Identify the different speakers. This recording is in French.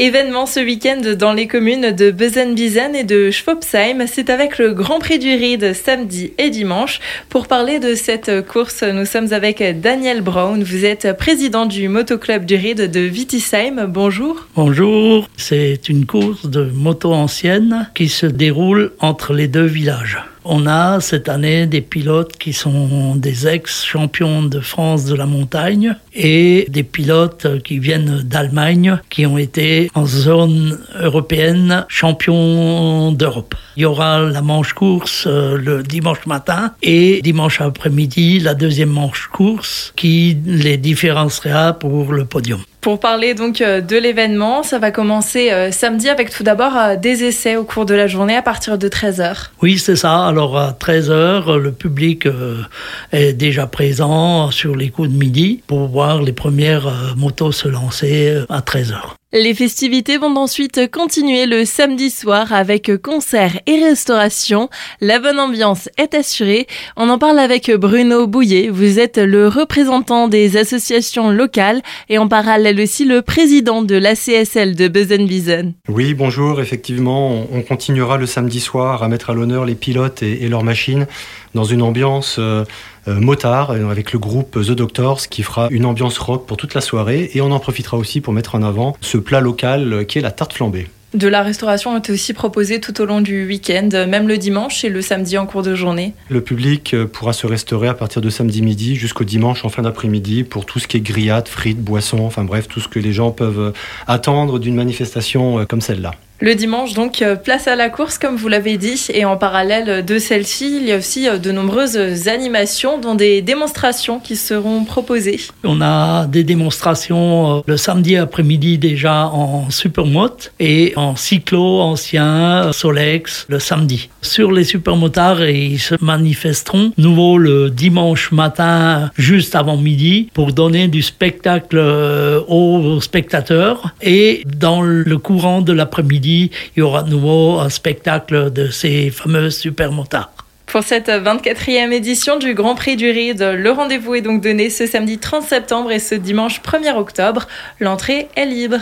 Speaker 1: Événement ce week-end dans les communes de Bezenbizen et de Schwabsheim. C'est avec le Grand Prix du Ride samedi et dimanche. Pour parler de cette course, nous sommes avec Daniel Brown. Vous êtes président du motoclub du Ride de Wittisheim. Bonjour.
Speaker 2: Bonjour. C'est une course de moto ancienne qui se déroule entre les deux villages. On a cette année des pilotes qui sont des ex-champions de France de la montagne et des pilotes qui viennent d'Allemagne qui ont été en zone européenne champions d'Europe. Il y aura la manche course euh, le dimanche matin et dimanche après-midi la deuxième manche course qui les différenciera pour le podium.
Speaker 1: Pour parler donc euh, de l'événement, ça va commencer euh, samedi avec tout d'abord euh, des essais au cours de la journée à partir de 13h.
Speaker 2: Oui, c'est ça. Alors à 13h, le public est déjà présent sur les coups de midi pour voir les premières motos se lancer à 13h.
Speaker 1: Les festivités vont ensuite continuer le samedi soir avec concerts et restauration. La bonne ambiance est assurée. On en parle avec Bruno Bouillet. Vous êtes le représentant des associations locales et en parallèle aussi le président de l'ACSL de Bezenbizen.
Speaker 3: Oui, bonjour. Effectivement, on continuera le samedi soir à mettre à l'honneur les pilotes et, leurs machines dans une ambiance euh, motard euh, avec le groupe The Doctors qui fera une ambiance rock pour toute la soirée et on en profitera aussi pour mettre en avant ce plat local qui est la tarte flambée.
Speaker 1: De la restauration est aussi proposée tout au long du week-end, même le dimanche et le samedi en cours de journée.
Speaker 3: Le public pourra se restaurer à partir de samedi midi jusqu'au dimanche en fin d'après-midi pour tout ce qui est grillade, frites, boissons, enfin bref, tout ce que les gens peuvent attendre d'une manifestation comme celle-là.
Speaker 1: Le dimanche, donc, euh, place à la course, comme vous l'avez dit. Et en parallèle de celle-ci, il y a aussi euh, de nombreuses animations, dont des démonstrations qui seront proposées.
Speaker 2: On a des démonstrations euh, le samedi après-midi déjà en supermote et en cyclo ancien Solex le samedi. Sur les supermotards, ils se manifesteront nouveau le dimanche matin, juste avant midi, pour donner du spectacle aux spectateurs. Et dans le courant de l'après-midi, il y aura de nouveau un spectacle de ces fameux supermotards.
Speaker 1: Pour cette 24e édition du Grand Prix du Ride, le rendez-vous est donc donné ce samedi 30 septembre et ce dimanche 1er octobre. L'entrée est libre.